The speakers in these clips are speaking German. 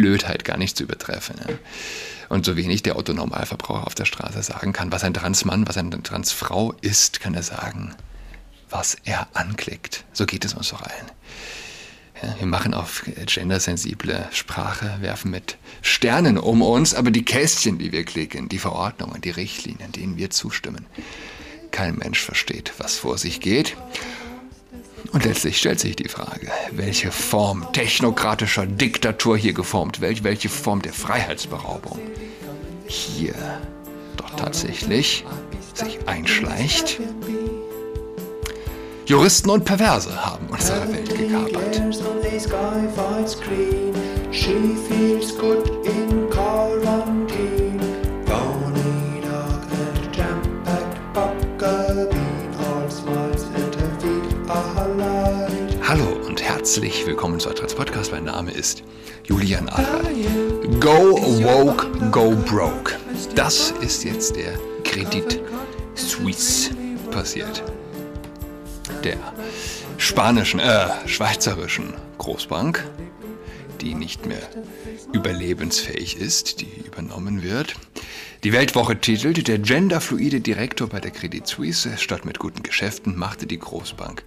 Blödheit gar nicht zu übertreffen. Ja. Und so wenig der Autonormalverbraucher auf der Straße sagen kann, was ein Transmann, was eine Transfrau ist, kann er sagen, was er anklickt. So geht es uns doch allen. Ja, wir machen auf gendersensible Sprache, werfen mit Sternen um uns, aber die Kästchen, die wir klicken, die Verordnungen, die Richtlinien, denen wir zustimmen, kein Mensch versteht, was vor sich geht. Und letztlich stellt sich die Frage, welche Form technokratischer Diktatur hier geformt, welche, welche Form der Freiheitsberaubung hier doch tatsächlich sich einschleicht. Juristen und Perverse haben unsere Welt gekapert. Herzlich willkommen zu Adrats Podcast. Mein Name ist Julian Adler. Go Woke, Go Broke. Das ist jetzt der Kredit Suisse passiert der spanischen, äh, schweizerischen Großbank, die nicht mehr überlebensfähig ist, die übernommen wird. Die Weltwoche titelt, der genderfluide Direktor bei der Credit Suisse statt mit guten Geschäften machte die Großbank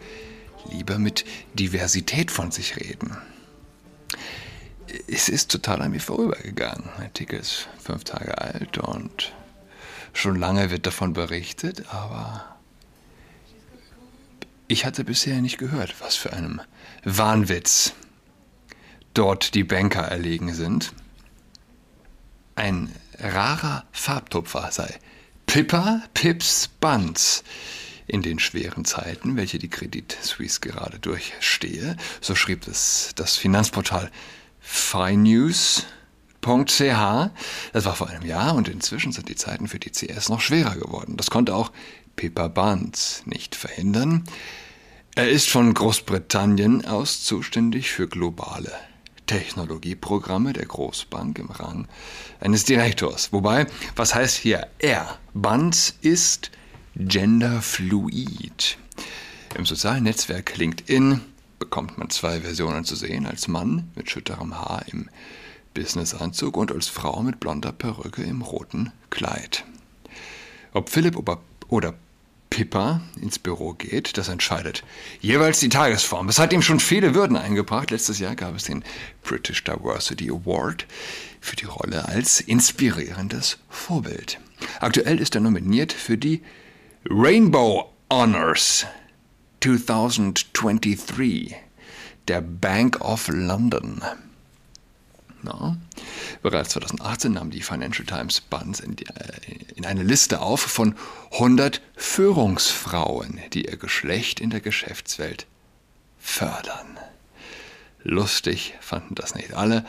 lieber mit Diversität von sich reden. Es ist total an mir vorübergegangen. Der Artikel ist fünf Tage alt und schon lange wird davon berichtet, aber ich hatte bisher nicht gehört, was für einem Wahnwitz dort die Banker erlegen sind. Ein rarer Farbtupfer sei Pippa Pips Buns in den schweren Zeiten, welche die Credit Suisse gerade durchstehe. So schrieb es das Finanzportal finews.ch. Das war vor einem Jahr und inzwischen sind die Zeiten für die CS noch schwerer geworden. Das konnte auch Pippa Barnes nicht verhindern. Er ist von Großbritannien aus zuständig für globale Technologieprogramme der Großbank im Rang eines Direktors. Wobei, was heißt hier er? Banz ist genderfluid. Im sozialen Netzwerk LinkedIn bekommt man zwei Versionen zu sehen, als Mann mit schütterem Haar im Businessanzug und als Frau mit blonder Perücke im roten Kleid. Ob Philipp oder Pippa ins Büro geht, das entscheidet jeweils die Tagesform. Es hat ihm schon viele Würden eingebracht. Letztes Jahr gab es den British Diversity Award für die Rolle als inspirierendes Vorbild. Aktuell ist er nominiert für die Rainbow Honors 2023 der Bank of London. No. Bereits 2018 nahm die Financial Times Bunz in, die, äh, in, eine Liste auf von 100 Führungsfrauen, die ihr Geschlecht in der Geschäftswelt fördern. Lustig fanden das nicht alle.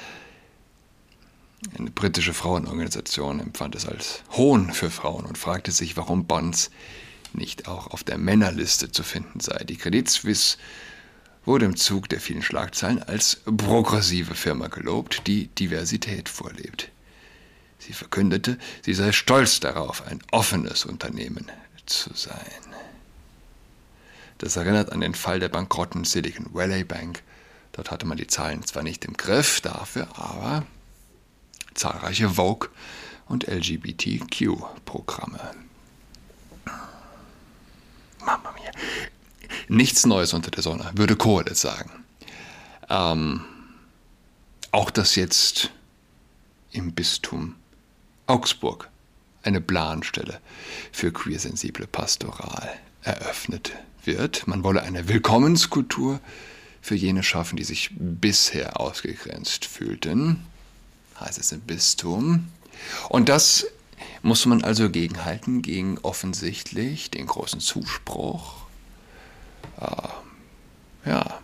Eine britische Frauenorganisation empfand es als Hohn für Frauen und fragte sich, warum Bonds nicht auch auf der Männerliste zu finden sei. Die Credit Suisse wurde im Zug der vielen Schlagzeilen als progressive Firma gelobt, die Diversität vorlebt. Sie verkündete, sie sei stolz darauf, ein offenes Unternehmen zu sein. Das erinnert an den Fall der bankrotten Silicon Valley Bank. Dort hatte man die Zahlen zwar nicht im Griff, dafür aber zahlreiche Vogue- und LGBTQ-Programme. Mama mia. Nichts Neues unter der Sonne, würde Kohle sagen. Ähm, auch dass jetzt im Bistum Augsburg eine Planstelle für queersensible Pastoral eröffnet wird. Man wolle eine Willkommenskultur für jene schaffen, die sich bisher ausgegrenzt fühlten, heißt es im Bistum. Und das muss man also gegenhalten gegen offensichtlich den großen Zuspruch äh, ja,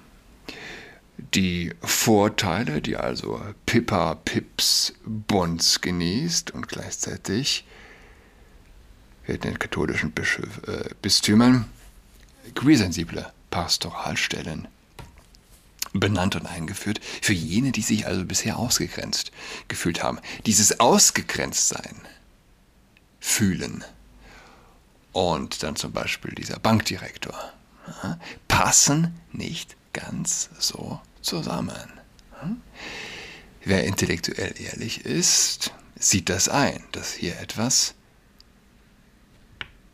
die Vorteile, die also Pippa Pips Bonds genießt und gleichzeitig in den katholischen Bischöf, äh, Bistümern queersensible Pastoralstellen benannt und eingeführt, für jene, die sich also bisher ausgegrenzt gefühlt haben. Dieses Ausgegrenztsein fühlen und dann zum Beispiel dieser Bankdirektor passen nicht ganz so zusammen. wer intellektuell ehrlich ist, sieht das ein, dass hier etwas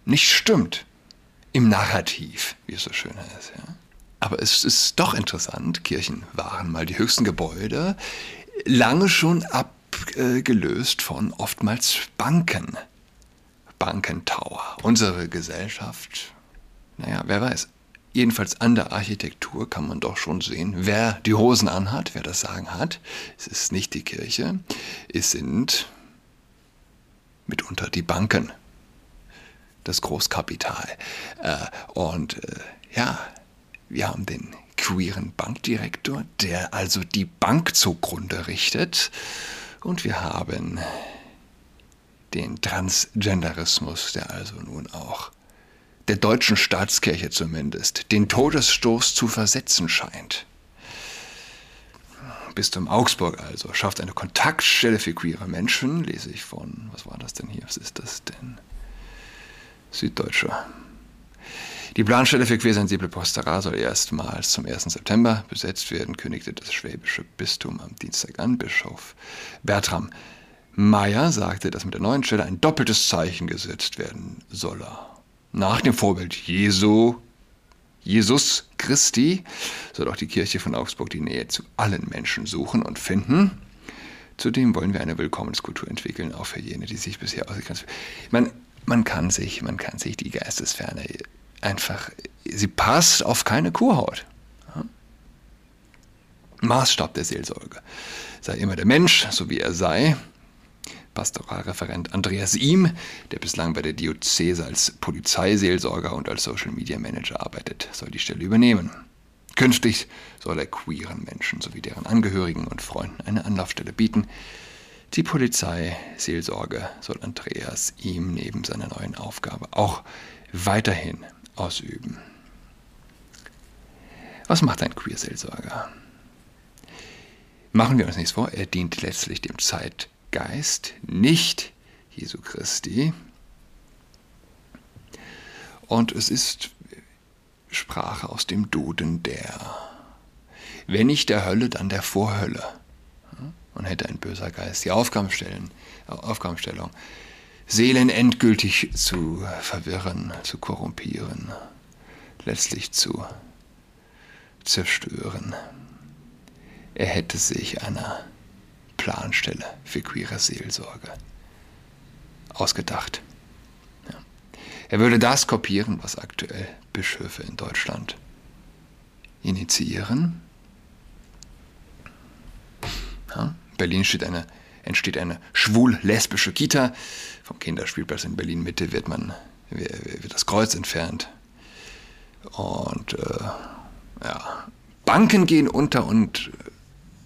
nicht stimmt im Narrativ, wie es so schön heißt. Aber es ist doch interessant, Kirchen waren mal die höchsten Gebäude, lange schon abgelöst von oftmals Banken. Bankentower. Unsere Gesellschaft, naja, wer weiß. Jedenfalls an der Architektur kann man doch schon sehen, wer die Hosen anhat, wer das Sagen hat. Es ist nicht die Kirche, es sind mitunter die Banken, das Großkapital. Äh, und äh, ja, wir haben den queeren Bankdirektor, der also die Bank zugrunde richtet. Und wir haben den Transgenderismus, der also nun auch der deutschen Staatskirche zumindest den Todesstoß zu versetzen scheint. Bistum Augsburg also schafft eine Kontaktstelle für queere Menschen, lese ich von, was war das denn hier, was ist das denn? Süddeutscher. Die Planstelle für queersensible Postera soll erstmals zum 1. September besetzt werden, kündigte das schwäbische Bistum am Dienstag an. Bischof Bertram Meyer sagte, dass mit der neuen Stelle ein doppeltes Zeichen gesetzt werden solle. Nach dem Vorbild Jesu, Jesus Christi soll auch die Kirche von Augsburg die Nähe zu allen Menschen suchen und finden. Zudem wollen wir eine Willkommenskultur entwickeln, auch für jene, die sich bisher ausgegrenzt man, man kann sich, man kann sich die Geistesferne einfach, sie passt auf keine Kuhhaut. Maßstab der Seelsorge sei immer der Mensch, so wie er sei. Pastoralreferent Andreas Ihm, der bislang bei der Diözese als Polizeiseelsorger und als Social Media Manager arbeitet, soll die Stelle übernehmen. Künftig soll er queeren Menschen sowie deren Angehörigen und Freunden eine Anlaufstelle bieten. Die Polizeiseelsorge soll Andreas ihm neben seiner neuen Aufgabe auch weiterhin ausüben. Was macht ein Queerseelsorger? Machen wir uns nichts vor, er dient letztlich dem Zeitgeist, nicht Jesu Christi. Und es ist Sprache aus dem Duden der, wenn nicht der Hölle, dann der Vorhölle. Und hätte ein böser Geist die Aufgabenstellung, Aufgabenstellung Seelen endgültig zu verwirren, zu korrumpieren, letztlich zu zerstören. Er hätte sich einer Planstelle für queere Seelsorge ausgedacht. Ja. Er würde das kopieren, was aktuell Bischöfe in Deutschland initiieren. Ja. Berlin steht eine entsteht eine schwul-lesbische Kita. Vom Kinderspielplatz in Berlin-Mitte wird, wird das Kreuz entfernt. Und äh, ja, Banken gehen unter und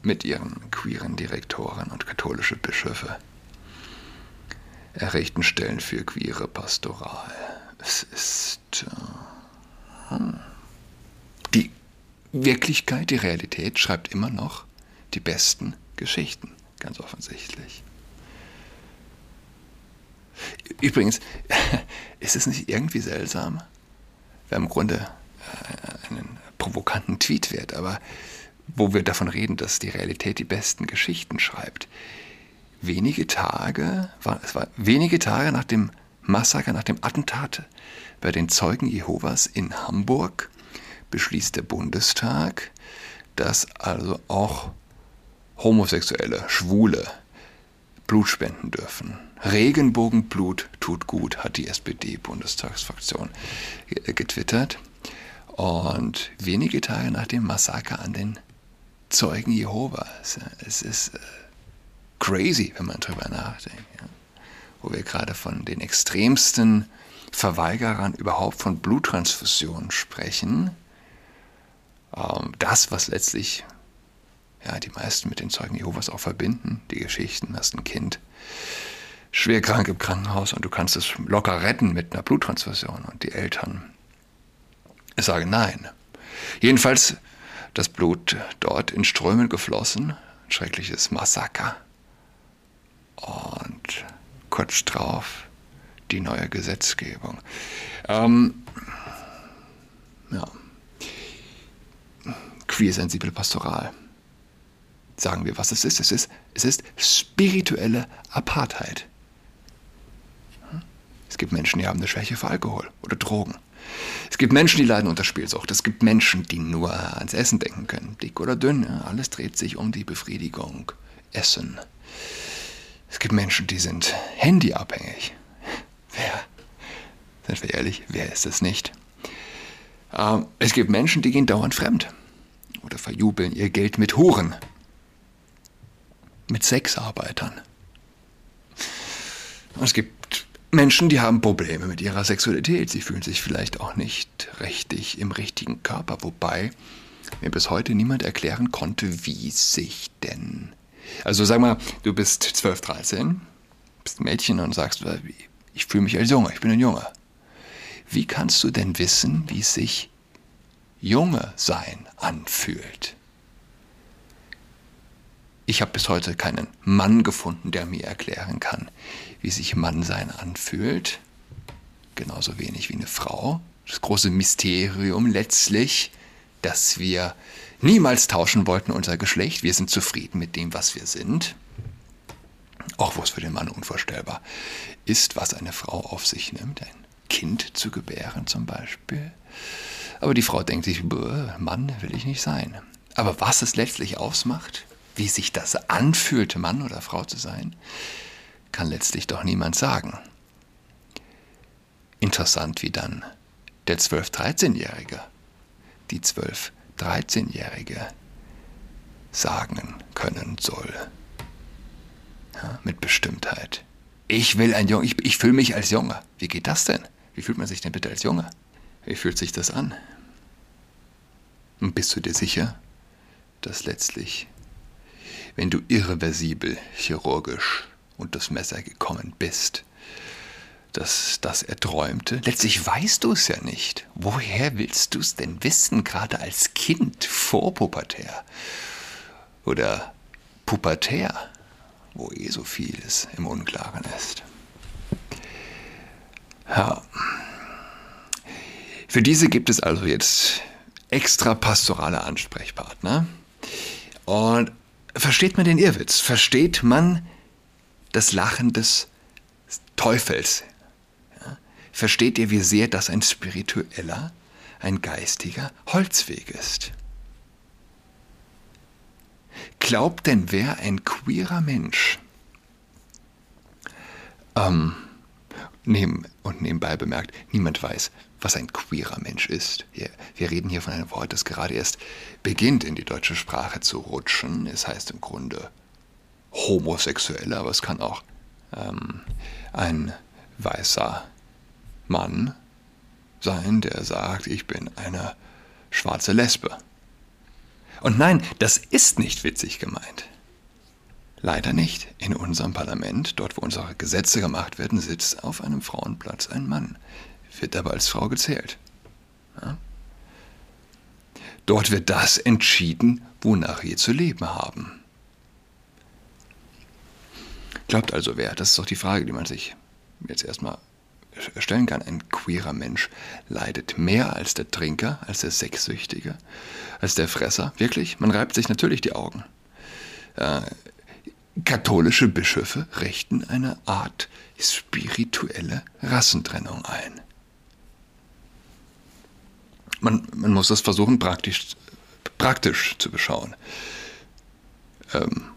mit ihren queeren Direktoren und katholische Bischöfe errichten Stellen für queere Pastoral. Es ist äh, hm. die Wirklichkeit, die Realität schreibt immer noch die besten Geschichten. Ganz offensichtlich. Übrigens, ist es nicht irgendwie seltsam? Wir haben im Grunde äh, einen provokanten Tweet wert, aber wo wir davon reden, dass die Realität die besten Geschichten schreibt. Wenige Tage, es war wenige Tage nach dem Massaker, nach dem Attentat bei den Zeugen Jehovas in Hamburg beschließt der Bundestag, dass also auch Homosexuelle, Schwule Blut spenden dürfen. Regenbogenblut tut gut, hat die SPD-Bundestagsfraktion getwittert. Und wenige Tage nach dem Massaker an den Zeugen Jehovas. Es ist äh, crazy, wenn man drüber nachdenkt. Wo wir gerade von den extremsten Verweigerern überhaupt von Bluttransfusionen sprechen. Ähm, das, was letztlich ja, die meisten mit den Zeugen Jehovas auch verbinden, die Geschichten, hast ein Kind schwer krank im Krankenhaus und du kannst es locker retten mit einer Bluttransfusion und die Eltern sagen nein. Jedenfalls das Blut dort in Strömen geflossen, ein schreckliches Massaker und kurz drauf die neue Gesetzgebung. Ähm, ja. Queersensible Pastoral sagen wir, was es ist. Es ist, es ist spirituelle Apartheid. Es gibt Menschen, die haben eine Schwäche für Alkohol oder Drogen. Es gibt Menschen, die leiden unter Spielsucht. Es gibt Menschen, die nur ans Essen denken können. Dick oder dünn, alles dreht sich um die Befriedigung. Essen. Es gibt Menschen, die sind handyabhängig. Wer? Sind wir ehrlich, wer ist es nicht? Ähm, es gibt Menschen, die gehen dauernd fremd oder verjubeln ihr Geld mit Huren, mit Sexarbeitern. Es gibt Menschen, die haben Probleme mit ihrer Sexualität. Sie fühlen sich vielleicht auch nicht richtig im richtigen Körper, wobei mir bis heute niemand erklären konnte, wie sich denn. Also sag mal, du bist 12, 13, bist ein Mädchen und sagst, ich fühle mich als Junge, ich bin ein Junge. Wie kannst du denn wissen, wie sich Junge sein anfühlt? Ich habe bis heute keinen Mann gefunden, der mir erklären kann, wie sich Mannsein anfühlt. Genauso wenig wie eine Frau. Das große Mysterium letztlich, dass wir niemals tauschen wollten unser Geschlecht. Wir sind zufrieden mit dem, was wir sind. Auch wo es für den Mann unvorstellbar ist, was eine Frau auf sich nimmt. Ein Kind zu gebären zum Beispiel. Aber die Frau denkt sich, Mann will ich nicht sein. Aber was es letztlich ausmacht, wie sich das anfühlt, Mann oder Frau zu sein, kann letztlich doch niemand sagen. Interessant, wie dann der 12-13-Jährige, die 12-13-Jährige sagen können soll. Ja, mit Bestimmtheit. Ich will ein Junge, ich, ich fühle mich als Junge. Wie geht das denn? Wie fühlt man sich denn bitte als Junge? Wie fühlt sich das an? Und bist du dir sicher, dass letztlich, wenn du irreversibel, chirurgisch und das Messer gekommen bist, dass das erträumte, letztlich weißt du es ja nicht. Woher willst du es denn wissen, gerade als Kind, vorpubertär oder pubertär, wo eh so vieles im Unklaren ist? Ja. Für diese gibt es also jetzt extra pastorale Ansprechpartner. Und versteht man den Irrwitz? Versteht man das Lachen des Teufels? Ja? Versteht ihr, wie sehr das ein spiritueller, ein geistiger Holzweg ist? Glaubt denn wer ein queerer Mensch ähm, neben, und nebenbei bemerkt, niemand weiß, was ein queerer Mensch ist. Wir, wir reden hier von einem Wort, das gerade erst beginnt in die deutsche Sprache zu rutschen. Es heißt im Grunde homosexuell, aber es kann auch ähm, ein weißer Mann sein, der sagt, ich bin eine schwarze Lesbe. Und nein, das ist nicht witzig gemeint. Leider nicht. In unserem Parlament, dort wo unsere Gesetze gemacht werden, sitzt auf einem Frauenplatz ein Mann, wird aber als Frau gezählt. Ja? Dort wird das entschieden, wonach wir zu leben haben. Glaubt also wer? Das ist doch die Frage, die man sich jetzt erstmal stellen kann. Ein queerer Mensch leidet mehr als der Trinker, als der Sexsüchtige, als der Fresser. Wirklich? Man reibt sich natürlich die Augen. Äh, Katholische Bischöfe richten eine Art spirituelle Rassentrennung ein. Man, man muss das versuchen, praktisch, praktisch zu beschauen. Ähm,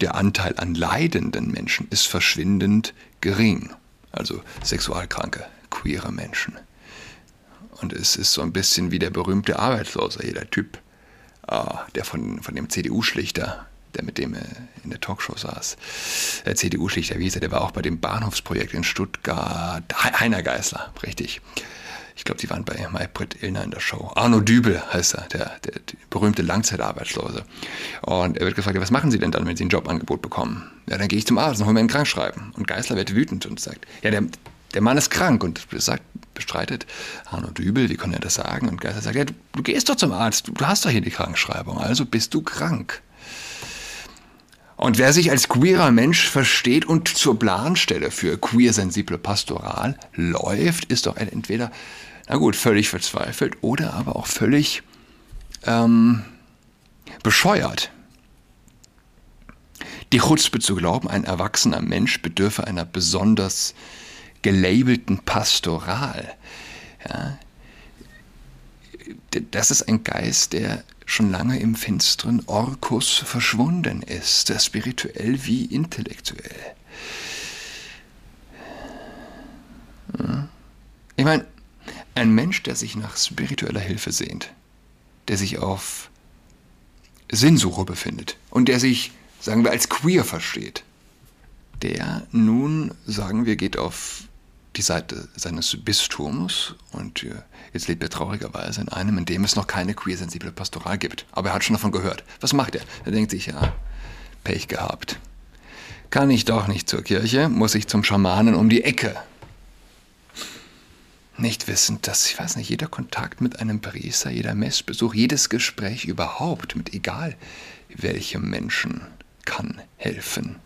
der Anteil an leidenden Menschen ist verschwindend gering. Also sexualkranke, queere Menschen. Und es ist so ein bisschen wie der berühmte Arbeitslose, jeder Typ, äh, der von, von dem CDU-Schlichter der mit dem äh, in der Talkshow saß. Der CDU-Schlichter Wieser, der war auch bei dem Bahnhofsprojekt in Stuttgart. Heiner Geißler, richtig. Ich glaube, die waren bei Maybrit Illner in der Show. Arno Dübel heißt er, der, der, der, berühmte Langzeitarbeitslose. Und er wird gefragt, was machen Sie denn dann, wenn Sie ein Jobangebot bekommen? Ja, dann gehe ich zum Arzt und hole mir ein Krankschreiben. Und Geißler wird wütend und sagt, ja, der, der Mann ist krank und sagt, bestreitet Arno Dübel, wie kann er das sagen? Und Geißler sagt, ja, du, du gehst doch zum Arzt, du, du hast doch hier die Krankschreibung, also bist du krank. Und wer sich als queerer Mensch versteht und zur Planstelle für queer-sensible Pastoral läuft, ist doch entweder, na gut, völlig verzweifelt oder aber auch völlig ähm, bescheuert. Die Chutzpe zu glauben, ein erwachsener Mensch bedürfe einer besonders gelabelten Pastoral. Ja, das ist ein Geist, der schon lange im finsteren Orkus verschwunden ist, spirituell wie intellektuell. Ich meine, ein Mensch, der sich nach spiritueller Hilfe sehnt, der sich auf Sinnsuche befindet und der sich, sagen wir, als queer versteht, der nun, sagen wir, geht auf die Seite seines Bistums und äh, jetzt lebt er traurigerweise in einem, in dem es noch keine queer-sensible Pastoral gibt. Aber er hat schon davon gehört. Was macht er? Er denkt sich, ja, Pech gehabt. Kann ich doch nicht zur Kirche, muss ich zum Schamanen um die Ecke. Nicht wissend, dass, ich weiß nicht, jeder Kontakt mit einem Priester, jeder Messbesuch, jedes Gespräch überhaupt mit egal welchem Menschen kann helfen.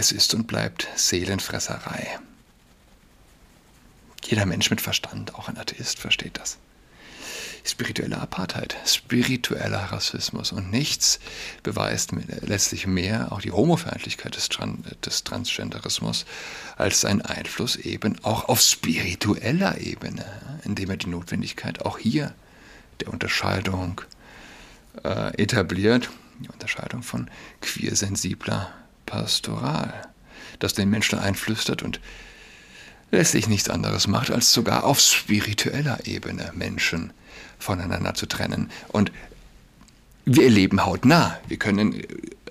Es ist und bleibt Seelenfresserei. Jeder Mensch mit Verstand, auch ein Atheist, versteht das. Spirituelle Apartheid, spiritueller Rassismus und nichts beweist letztlich mehr auch die Homofeindlichkeit des, Tran des Transgenderismus als sein Einfluss eben auch auf spiritueller Ebene, indem er die Notwendigkeit auch hier der Unterscheidung äh, etabliert, die Unterscheidung von queersensibler Pastoral, das den Menschen einflüstert und letztlich nichts anderes macht, als sogar auf spiritueller Ebene Menschen voneinander zu trennen. Und wir erleben hautnah, wir können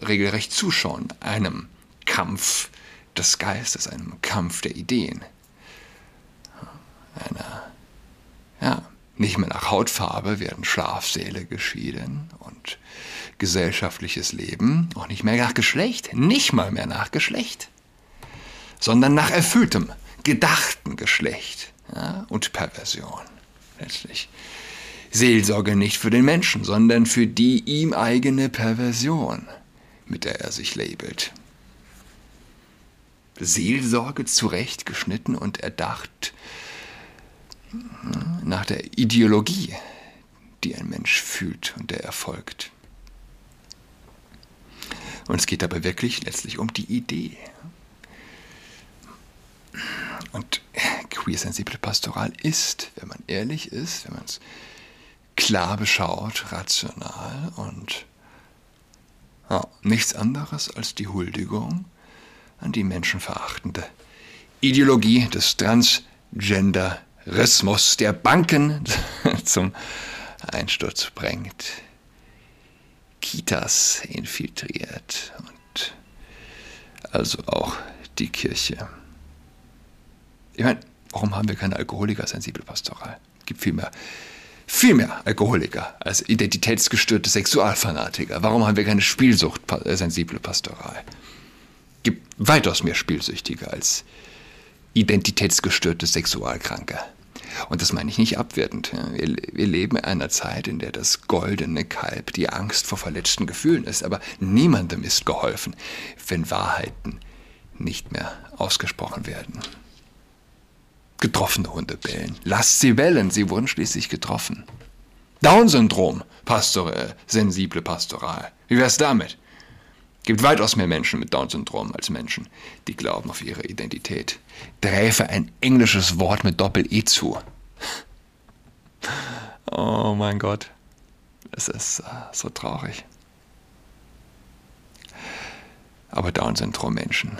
regelrecht zuschauen, einem Kampf des Geistes, einem Kampf der Ideen. Einer, ja, nicht mehr nach Hautfarbe werden Schlafsäle geschieden und gesellschaftliches Leben auch nicht mehr nach Geschlecht, nicht mal mehr nach Geschlecht, sondern nach erfülltem, gedachten Geschlecht ja, und Perversion letztlich. Seelsorge nicht für den Menschen, sondern für die ihm eigene Perversion, mit der er sich labelt. Seelsorge zurechtgeschnitten und erdacht nach der Ideologie, die ein Mensch fühlt und der erfolgt. Und es geht dabei wirklich letztlich um die Idee. Und queer-sensible Pastoral ist, wenn man ehrlich ist, wenn man es klar beschaut, rational und ja, nichts anderes als die Huldigung an die menschenverachtende Ideologie des Transgenderismus, der Banken zum Einsturz bringt. Kitas infiltriert und also auch die Kirche. Ich meine, warum haben wir keine Alkoholiker-sensible Pastoral? Es gibt viel mehr, viel mehr Alkoholiker als identitätsgestörte Sexualfanatiker. Warum haben wir keine Spielsucht-sensible Pastoral? Es gibt weitaus mehr Spielsüchtige als identitätsgestörte Sexualkranke. Und das meine ich nicht abwertend. Wir, wir, leben in einer Zeit, in der das goldene Kalb die Angst vor verletzten Gefühlen ist. Aber niemandem ist geholfen, wenn Wahrheiten nicht mehr ausgesprochen werden. Getroffene Hunde bellen. Lasst sie bellen, sie wurden schließlich getroffen. Down-Syndrom, Pastor, äh, sensible Pastoral. Wie wär's damit? Gibt weitaus mehr Menschen mit Down-Syndrom als Menschen, die glauben auf ihre Identität. Träfe ein englisches Wort mit Doppel-E zu. Oh mein Gott, es ist uh, so traurig. Aber Down-Syndrom-Menschen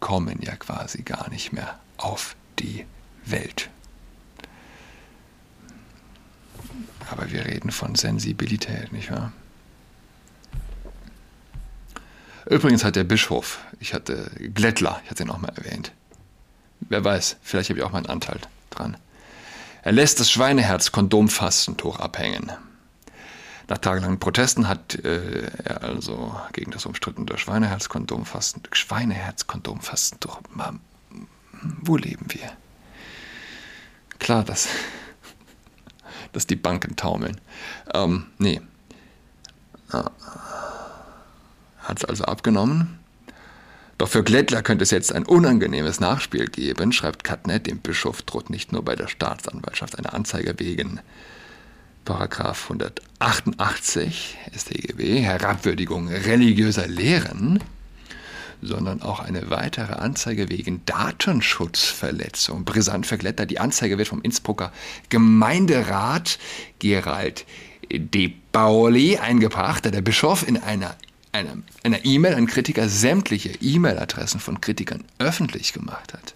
kommen ja quasi gar nicht mehr auf die Welt. Aber wir reden von Sensibilität, nicht wahr? Übrigens hat der Bischof, ich hatte Glättler, ich hatte ihn auch mal erwähnt. Wer weiß, vielleicht habe ich auch meinen Anteil dran. Er lässt das Schweineherz-Kondomfastentuch abhängen. Nach tagelangen Protesten hat äh, er also gegen das umstrittene Schweineherz-Kondomfastentuch. Schweineherz-Kondomfastentuch. Wo leben wir? Klar, dass, dass die Banken taumeln. Ähm, nee. Ah hat es also abgenommen. Doch für Glättler könnte es jetzt ein unangenehmes Nachspiel geben, schreibt Katnet. Dem Bischof droht nicht nur bei der Staatsanwaltschaft eine Anzeige wegen Paragraph 188 StGB, Herabwürdigung religiöser Lehren, sondern auch eine weitere Anzeige wegen Datenschutzverletzung. Brisant für Glätter. Die Anzeige wird vom Innsbrucker Gemeinderat Gerald De Pauli eingebracht, da der Bischof in einer einer E-Mail an Kritiker sämtliche E-Mail-Adressen von Kritikern öffentlich gemacht hat.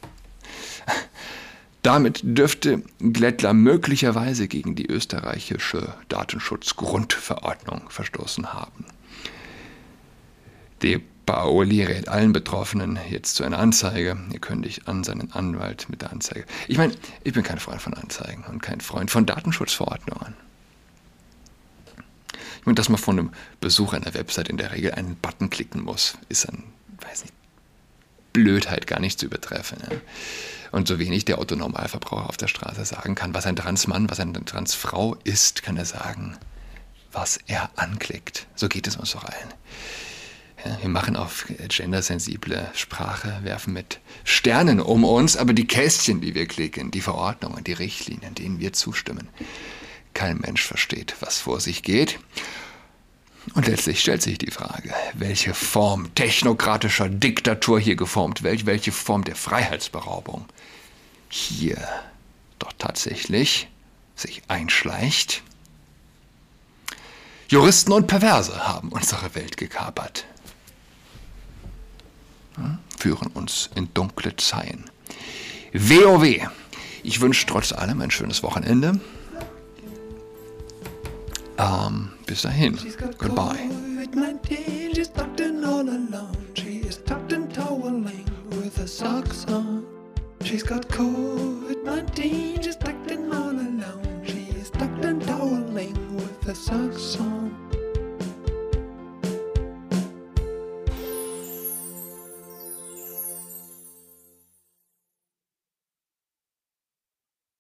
Damit dürfte Glättler möglicherweise gegen die österreichische Datenschutzgrundverordnung verstoßen haben. De Paoli rät allen Betroffenen jetzt zu einer Anzeige. Ihr kündigt an seinen Anwalt mit der Anzeige. Ich meine, ich bin kein Freund von Anzeigen und kein Freund von Datenschutzverordnungen. Meine, dass man von einem Besuch einer Website in der Regel einen Button klicken muss, ist an, weiß nicht, Blödheit gar nicht zu übertreffen. Ja. Und so wenig der Autonormalverbraucher auf der Straße sagen kann, was ein Transmann, was eine Transfrau ist, kann er sagen, was er anklickt. So geht es uns doch allen. Ja, wir machen auf gendersensible Sprache, werfen mit Sternen um uns, aber die Kästchen, die wir klicken, die Verordnungen, die Richtlinien, denen wir zustimmen, kein Mensch versteht, was vor sich geht. Und letztlich stellt sich die Frage, welche Form technokratischer Diktatur hier geformt wird, welche Form der Freiheitsberaubung hier doch tatsächlich sich einschleicht. Juristen und Perverse haben unsere Welt gekapert führen uns in dunkle Zeilen. WoW. Ich wünsche trotz allem ein schönes Wochenende. Um, bis dahin. Goodbye. She's tucked in all alone. She is tucked and toweling with her socks on. She's got COVID 19. She's tucked in all alone. She is tucked and toweling with her socks on.